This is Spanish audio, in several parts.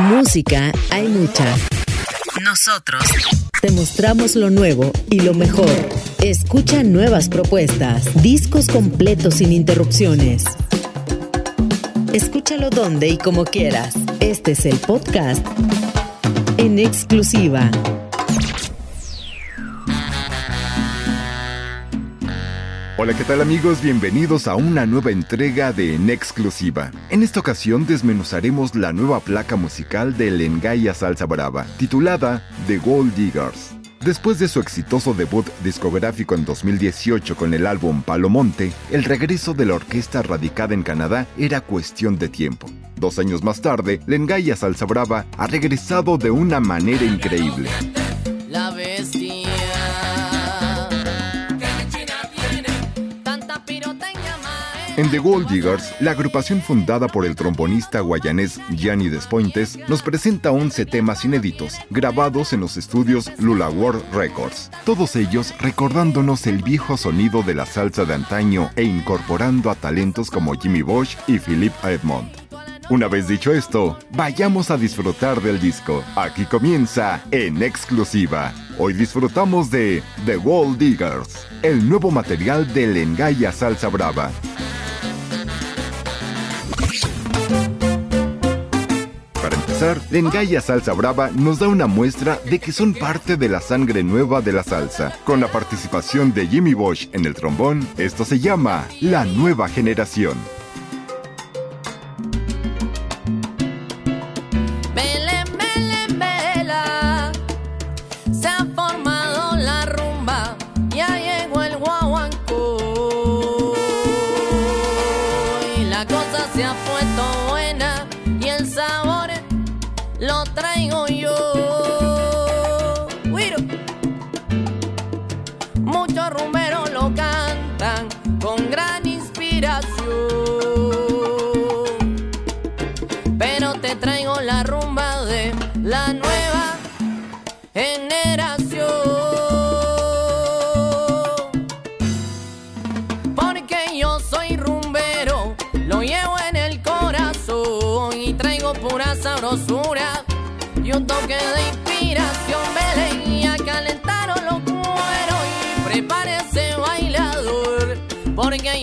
Música hay mucha. Nosotros te mostramos lo nuevo y lo mejor. Escucha nuevas propuestas, discos completos sin interrupciones. Escúchalo donde y como quieras. Este es el podcast en exclusiva. Hola, ¿qué tal amigos? Bienvenidos a una nueva entrega de En Exclusiva. En esta ocasión desmenuzaremos la nueva placa musical de Lengaya Salsa Brava, titulada The Gold Diggers. Después de su exitoso debut discográfico en 2018 con el álbum Palomonte, el regreso de la orquesta radicada en Canadá era cuestión de tiempo. Dos años más tarde, Lengaya Salsa Brava ha regresado de una manera increíble. En The Gold Diggers, la agrupación fundada por el trombonista guayanés Gianni Despointes nos presenta 11 temas inéditos, grabados en los estudios Lula World Records. Todos ellos recordándonos el viejo sonido de la salsa de antaño e incorporando a talentos como Jimmy Bosch y Philip Edmond. Una vez dicho esto, vayamos a disfrutar del disco. Aquí comienza en exclusiva. Hoy disfrutamos de The Gold Diggers, el nuevo material de Lengaya Salsa Brava. Para empezar, Lengaya Salsa Brava nos da una muestra de que son parte de la sangre nueva de la salsa. Con la participación de Jimmy Bosch en el trombón, esto se llama La Nueva Generación.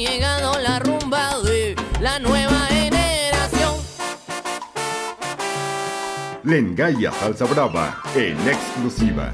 Llegado la rumba de la nueva generación. Lengaya Salsa Brava en exclusiva.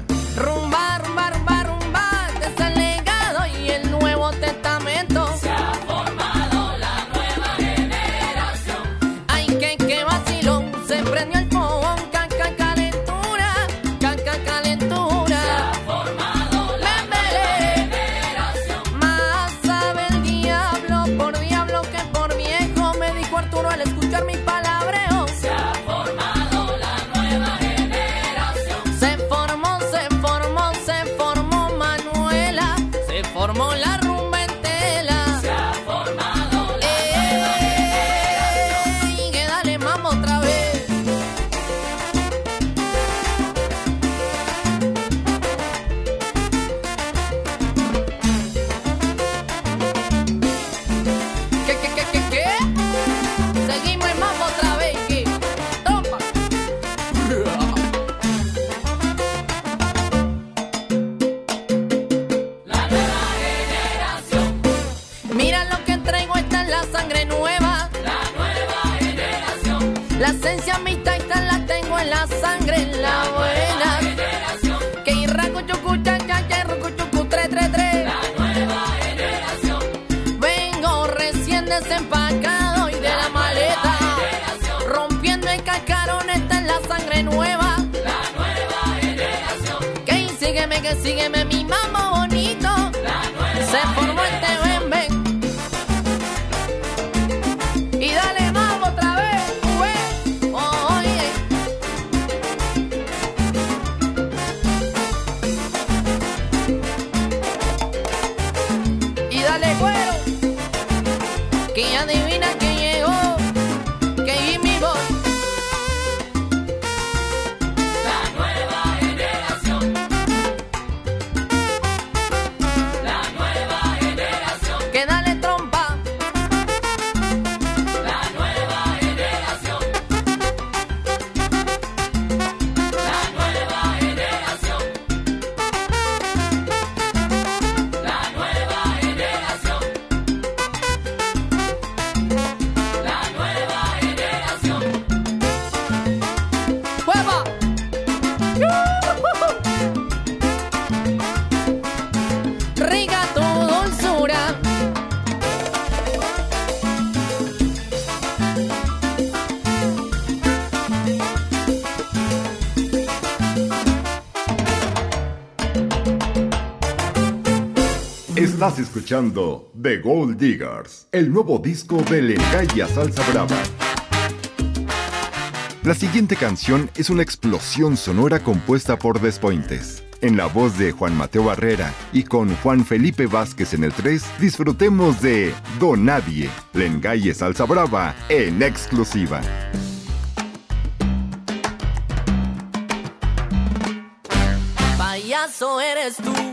Estás escuchando The Gold Diggers, el nuevo disco de Lecaya Salsa Brava. La siguiente canción es una explosión sonora compuesta por Despointes. En la voz de Juan Mateo Barrera y con Juan Felipe Vázquez en el 3, disfrutemos de Donadie, Lengaye Salsa Brava, en exclusiva. Payaso eres tú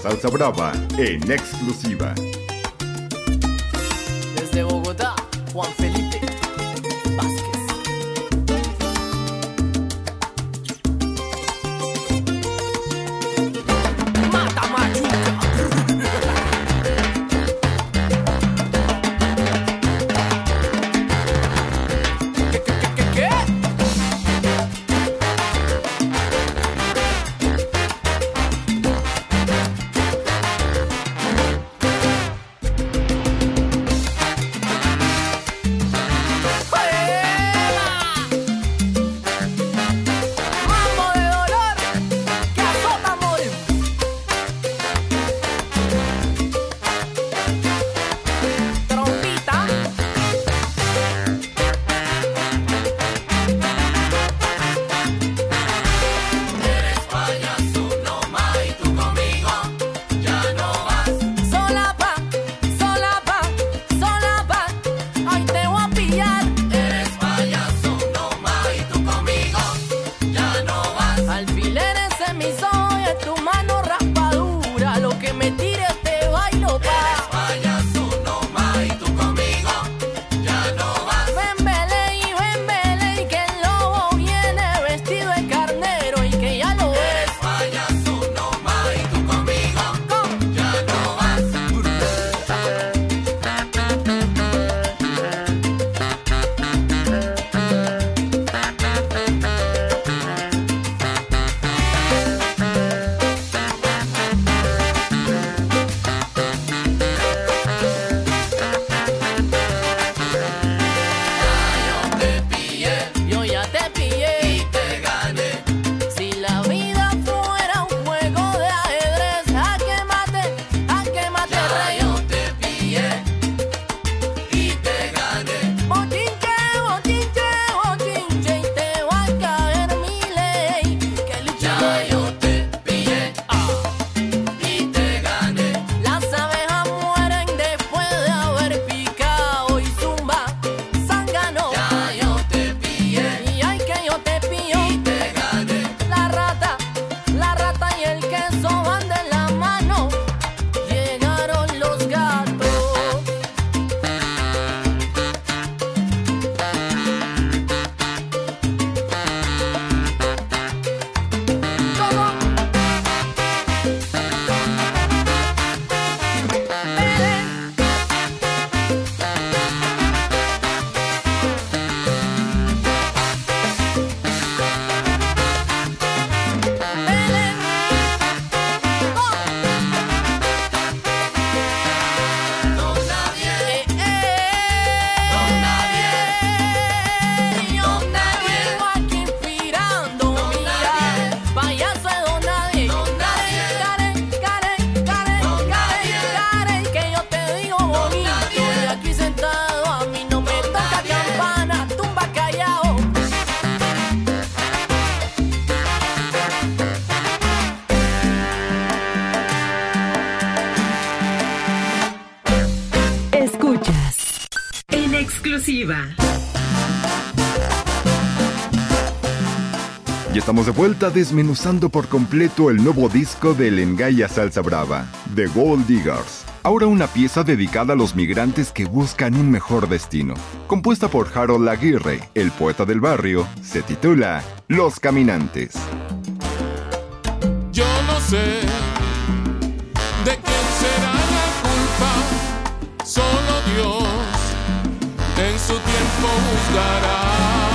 salsa brava en exclusiva. Desde Bogotá, Juan Felipe. Estamos de vuelta desmenuzando por completo el nuevo disco de Lengaya Salsa Brava, The Gold Diggers. Ahora una pieza dedicada a los migrantes que buscan un mejor destino. Compuesta por Harold Aguirre, el poeta del barrio, se titula Los Caminantes. Yo no sé de quién será la culpa, solo Dios en su tiempo juzgará.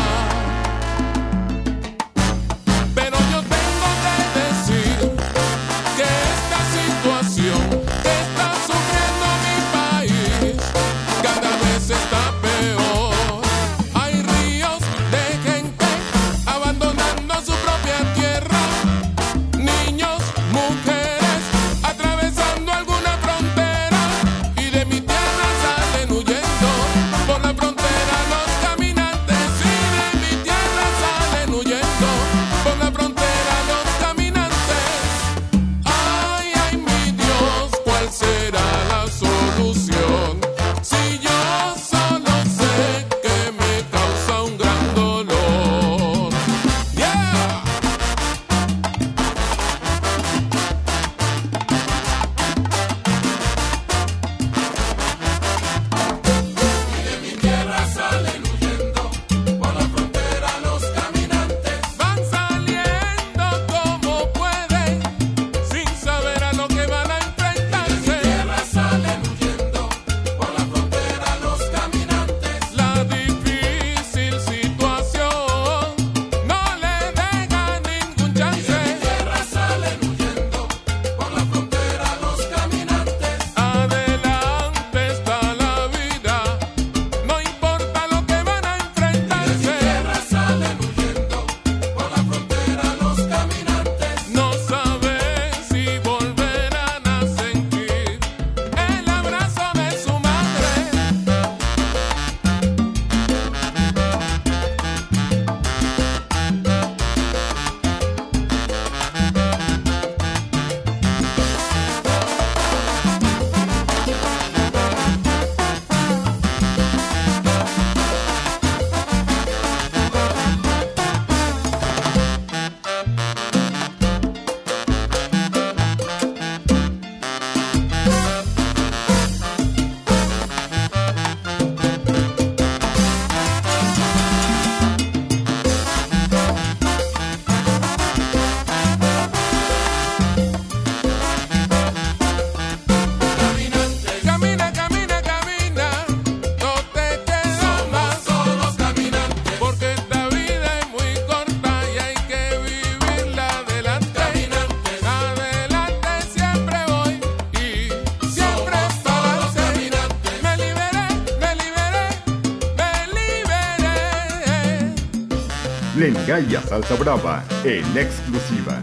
Gaya Salsa Brava en exclusiva.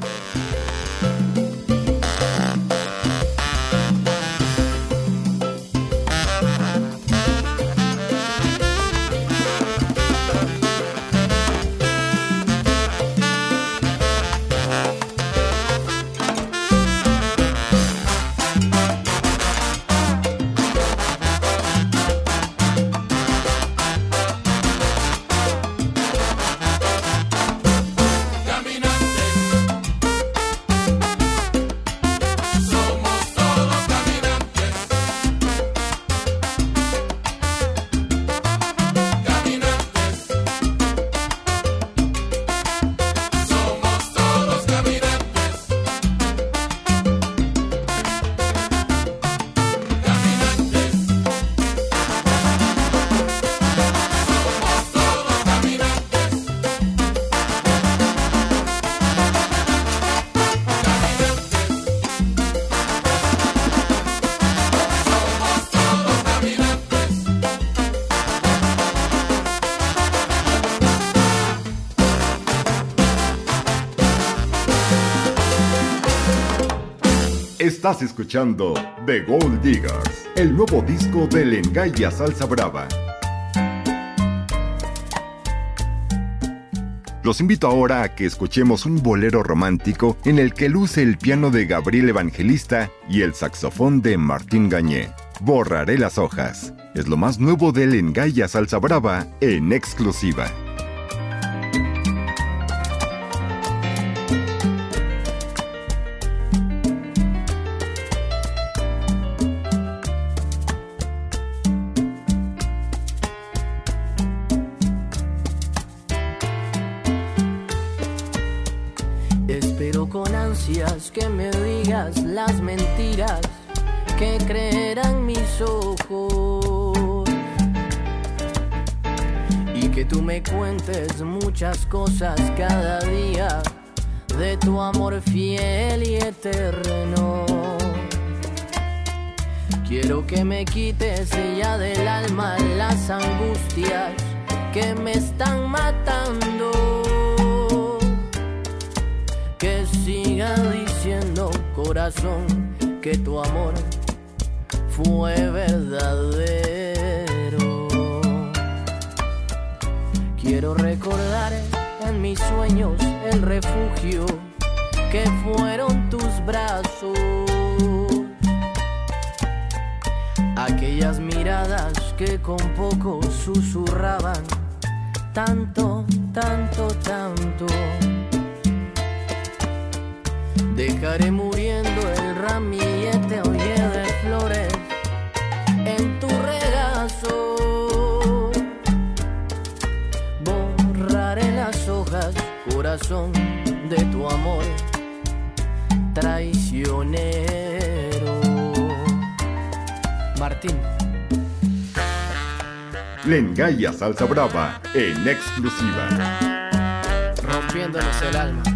Estás escuchando The Gold Diggers, el nuevo disco de Lengaya Salsa Brava. Los invito ahora a que escuchemos un bolero romántico en el que luce el piano de Gabriel Evangelista y el saxofón de Martín Gañé. Borraré las hojas. Es lo más nuevo del Engaya Salsa Brava en exclusiva. Muchas cosas cada día de tu amor fiel y eterno. Quiero que me quites ya del alma las angustias que me están matando diciendo, corazón, que tu amor fue verdadero. Quiero recordar en mis sueños el refugio que fueron tus brazos. Aquellas miradas que con poco susurraban tanto, tanto, tanto Dejaré muriendo el ramillete, oye, corazón, de tu amor traicionero. Martín. Lengaya Salsa Brava en exclusiva. Rompiéndonos el alma.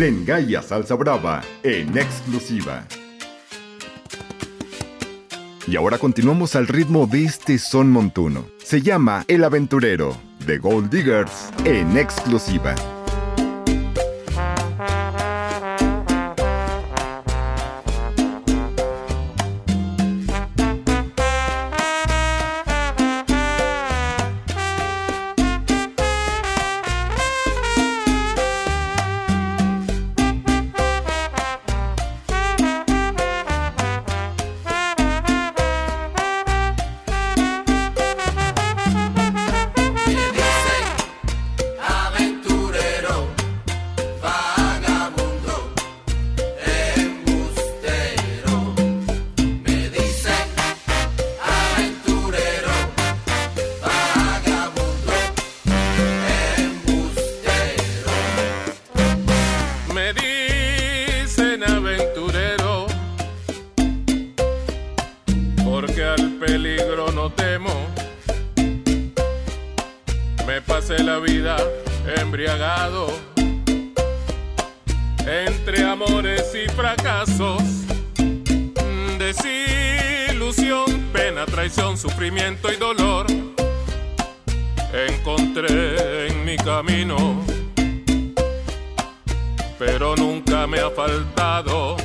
Lengaya Salsa Brava en exclusiva. Y ahora continuamos al ritmo de este son montuno. Se llama El Aventurero de Gold Diggers en exclusiva. Dolor. Encontré en mi camino, pero nunca me ha faltado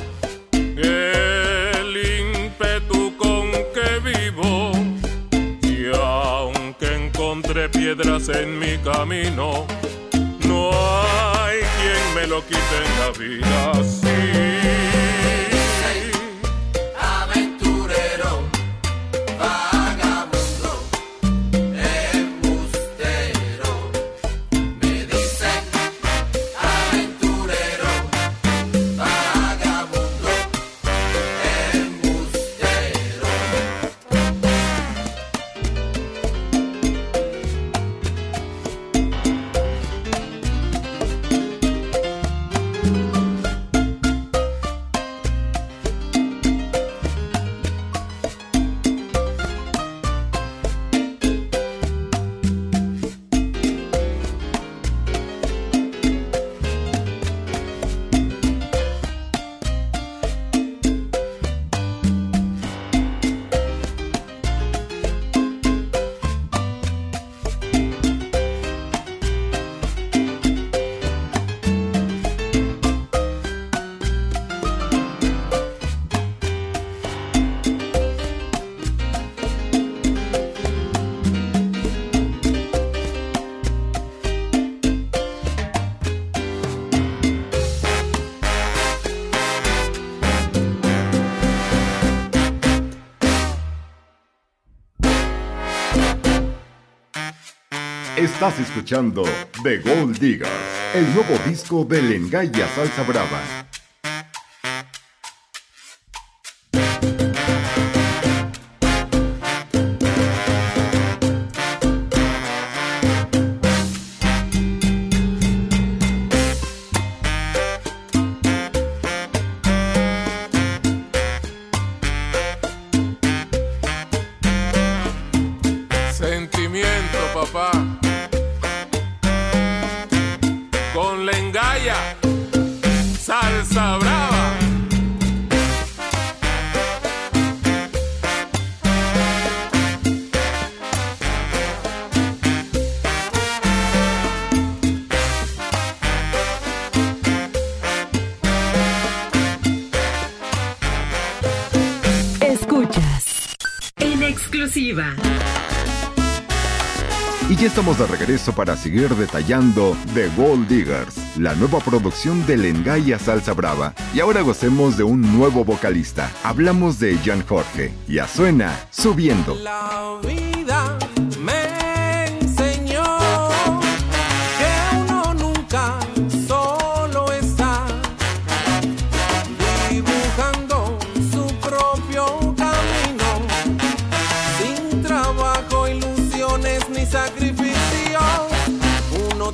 el ímpetu con que vivo. Y aunque encontré piedras en mi camino, no hay quien me lo quite en la vida. Sí. Estás escuchando The Gold Diggers, el nuevo disco de Lengaya Salsa Brava. Para seguir detallando The Gold Diggers, la nueva producción de Lengaya Salsa Brava. Y ahora gocemos de un nuevo vocalista. Hablamos de Jan Jorge. Ya suena subiendo.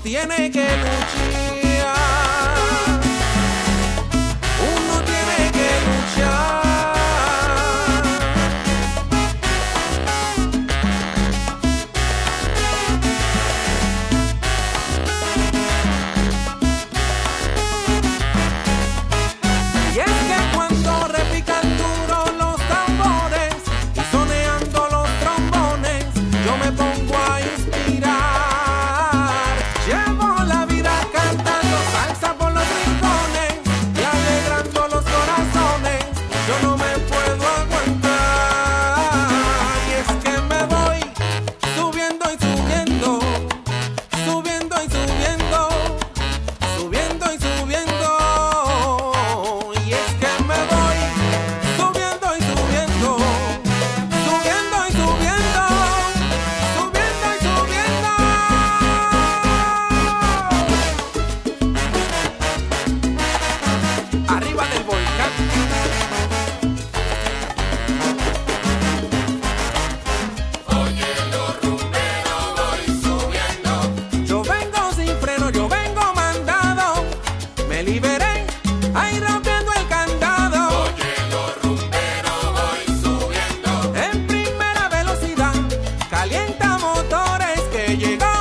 Tiene que luchar. llegar.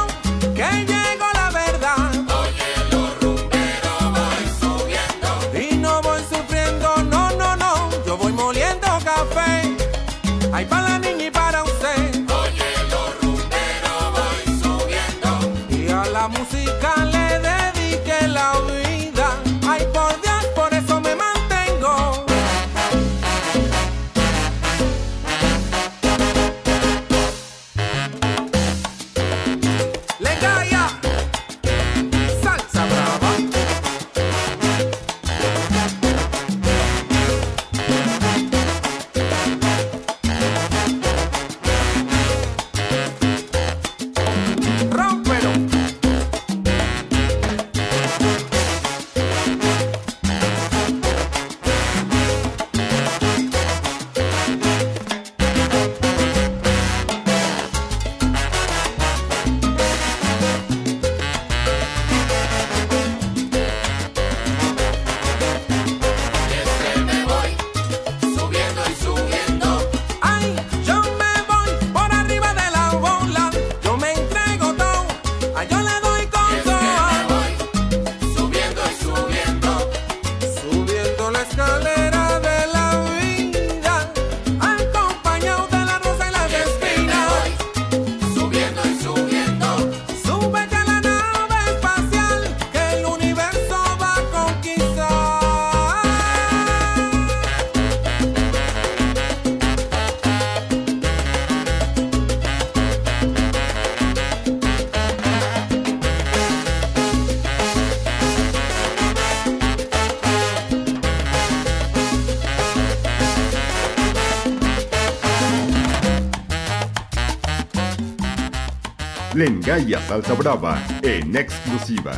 Lengaya Salsa Brava en exclusiva.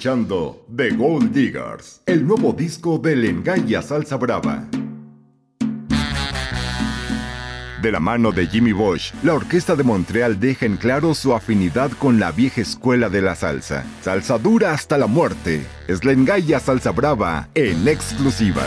Escuchando The Gold Diggers, el nuevo disco de Lengaya Salsa Brava. De la mano de Jimmy Bosch, la Orquesta de Montreal deja en claro su afinidad con la vieja escuela de la salsa. Salsa dura hasta la muerte. Es Lengaya Salsa Brava en exclusiva.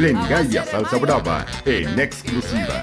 Lengaya Salsa Brava en exclusiva.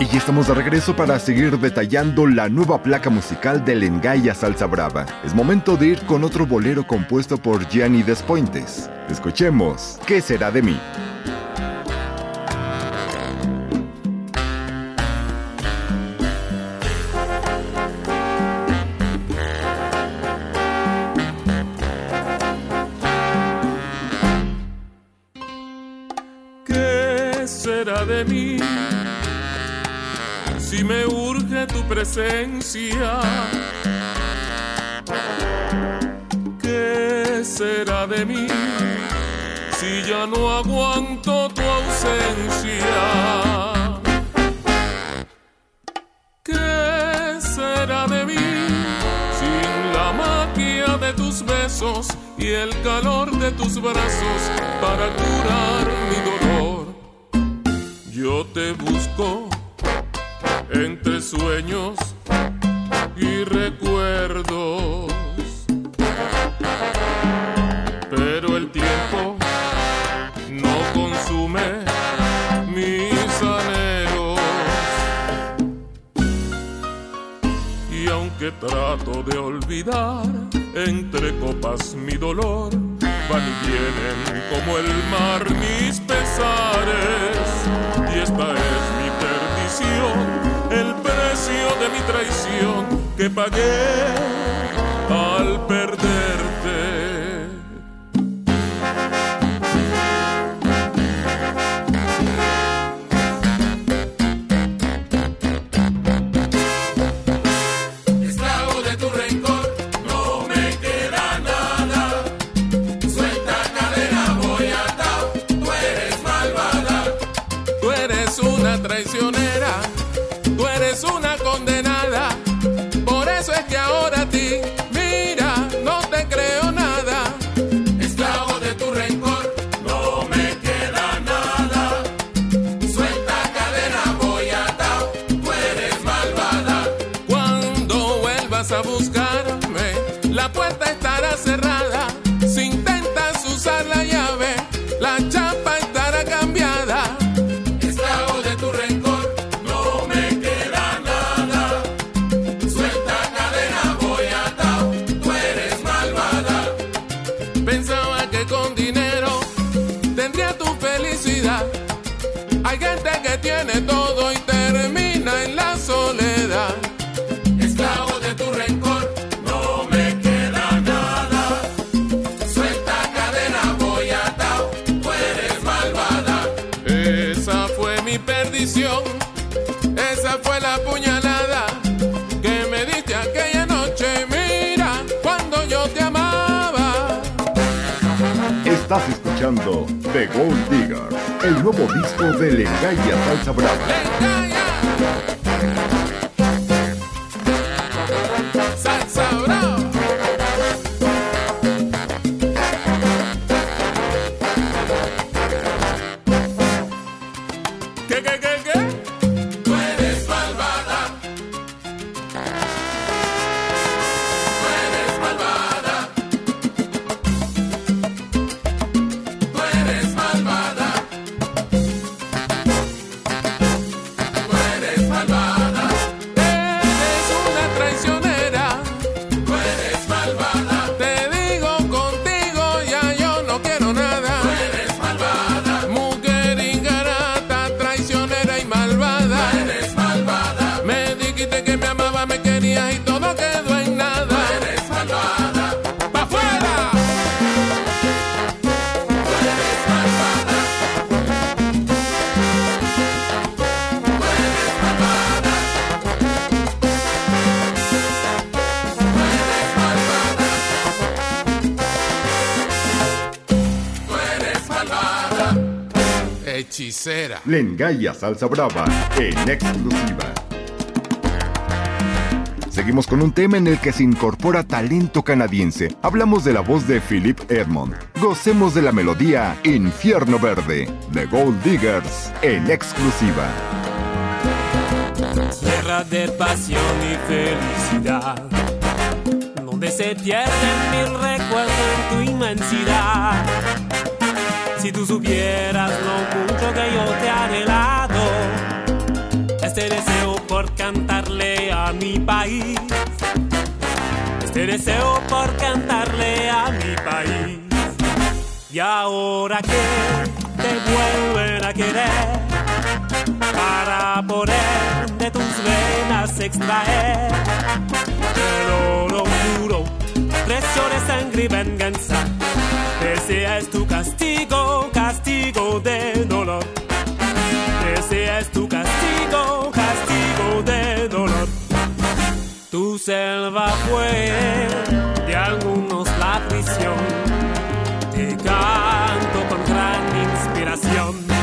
Y ya estamos de regreso para seguir detallando la nueva placa musical de Lengaya Salsa Brava. Es momento de ir con otro bolero compuesto por Gianni Despointes. Escuchemos, ¿qué será de mí? Presencia. ¿Qué será de mí si ya no aguanto tu ausencia. ¿Qué será de mí sin la magia de tus besos y el calor de tus brazos para curar mi dolor? Yo te busco entre sueños y recuerdos. Pero el tiempo no consume mis anhelos. Y aunque trato de olvidar entre copas mi dolor, van y vienen como el mar mis. Traición que escuchando The Gold Digger, el nuevo disco de Lengaya Salsa Brava. Hechicera. Lengaya Salsa Brava en exclusiva. Seguimos con un tema en el que se incorpora talento canadiense. Hablamos de la voz de Philip Edmond. Gocemos de la melodía Infierno Verde de Gold Diggers en exclusiva. Tierra de pasión y felicidad, donde se pierden mil recuerdos en tu inmensidad. Si tú supieras lo mucho que yo te he anhelado, este deseo por cantarle a mi país, este deseo por cantarle a mi país. Y ahora que te vuelven a querer, para poder de tus venas extraer el oro puro, precio de sangre y venganza. Ese es tu castigo, castigo de dolor. Ese es tu castigo, castigo de dolor. Tu selva fue de algunos la prisión. Te canto contra verde.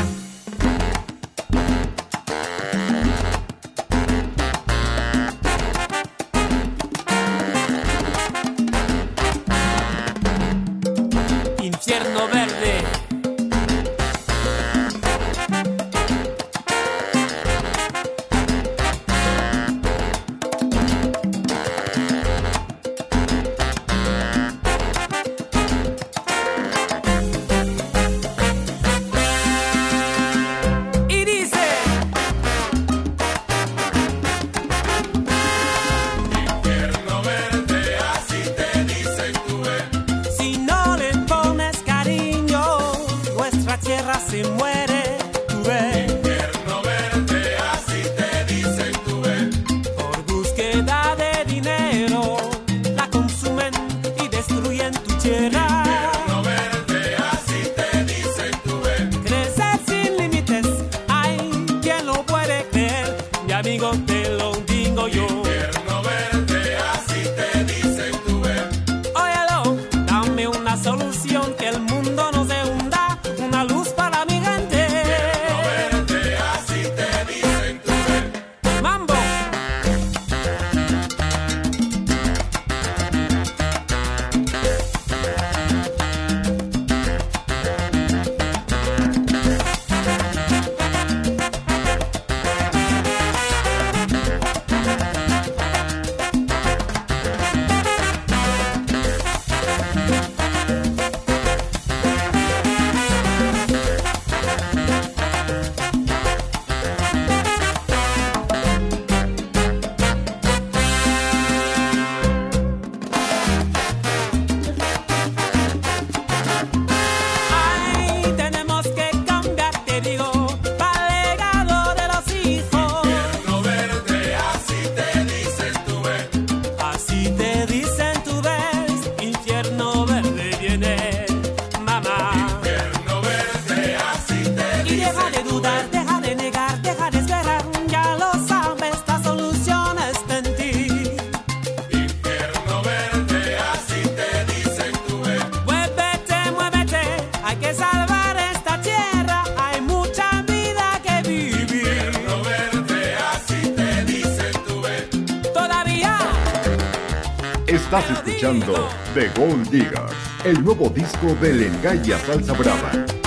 Nuevo disco de Lengaya Salsa Brava.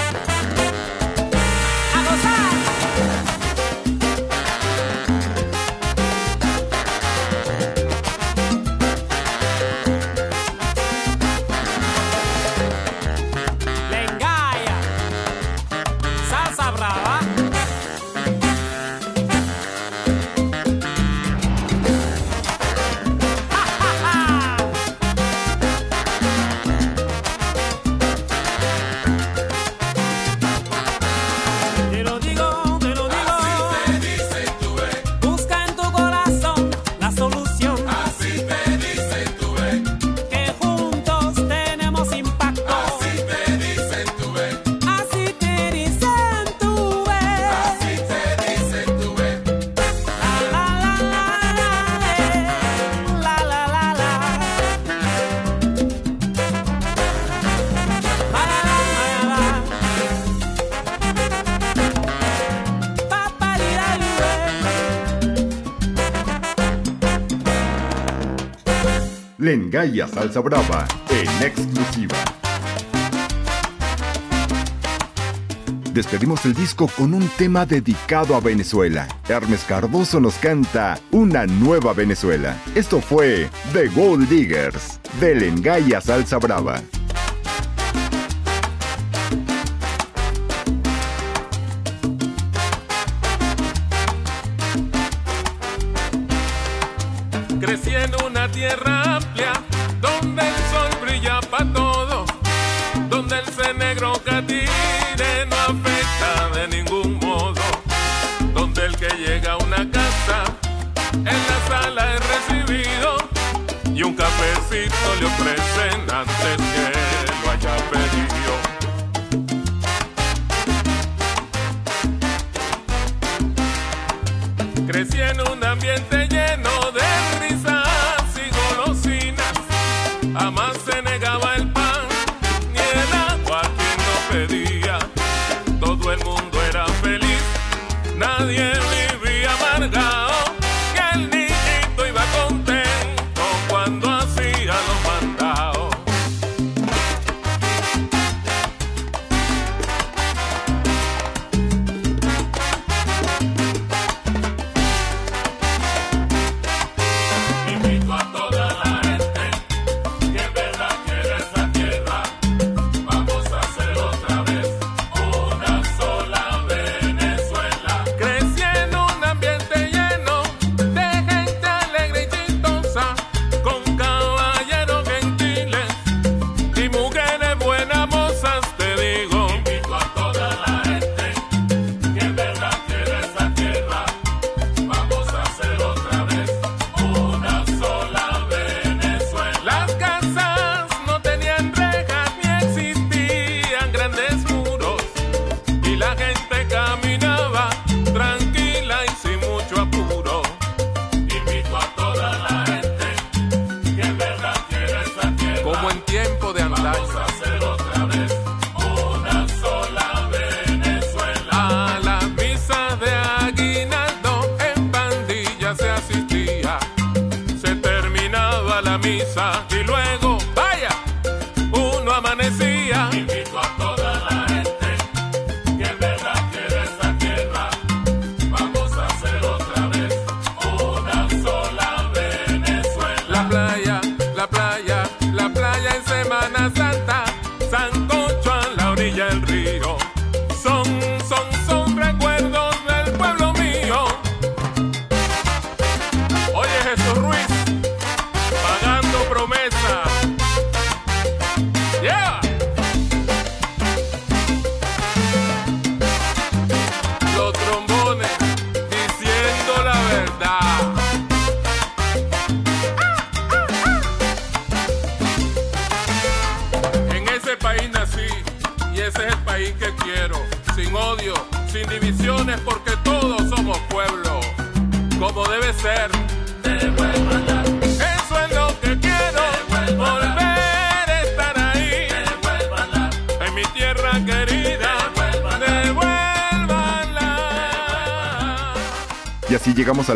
Lengaya Salsa Brava en exclusiva. Despedimos el disco con un tema dedicado a Venezuela. Hermes Cardoso nos canta Una nueva Venezuela. Esto fue The Gold Diggers de Lengaya Salsa Brava. Le ofrecen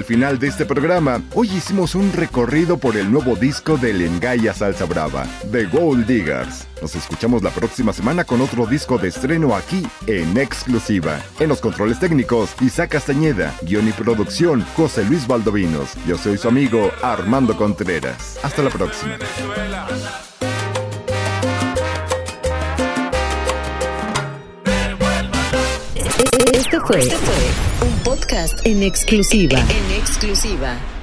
final de este programa. Hoy hicimos un recorrido por el nuevo disco de Lengaya Salsa Brava, The Gold Diggers. Nos escuchamos la próxima semana con otro disco de estreno aquí en exclusiva. En los controles técnicos, Isaac Castañeda, guion y producción, José Luis Valdovinos. Yo soy su amigo Armando Contreras. Hasta la próxima. Este fue podcast en exclusiva. En exclusiva